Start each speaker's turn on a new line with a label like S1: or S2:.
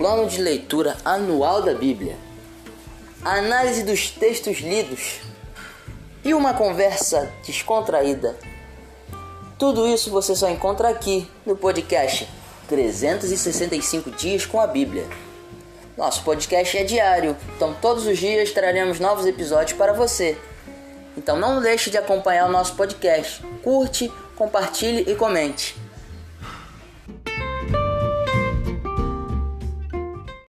S1: plano de leitura anual da Bíblia, análise dos textos lidos e uma conversa descontraída. Tudo isso você só encontra aqui no podcast 365 Dias com a Bíblia. Nosso podcast é diário, então todos os dias traremos novos episódios para você. Então não deixe de acompanhar o nosso podcast. Curte, compartilhe e comente.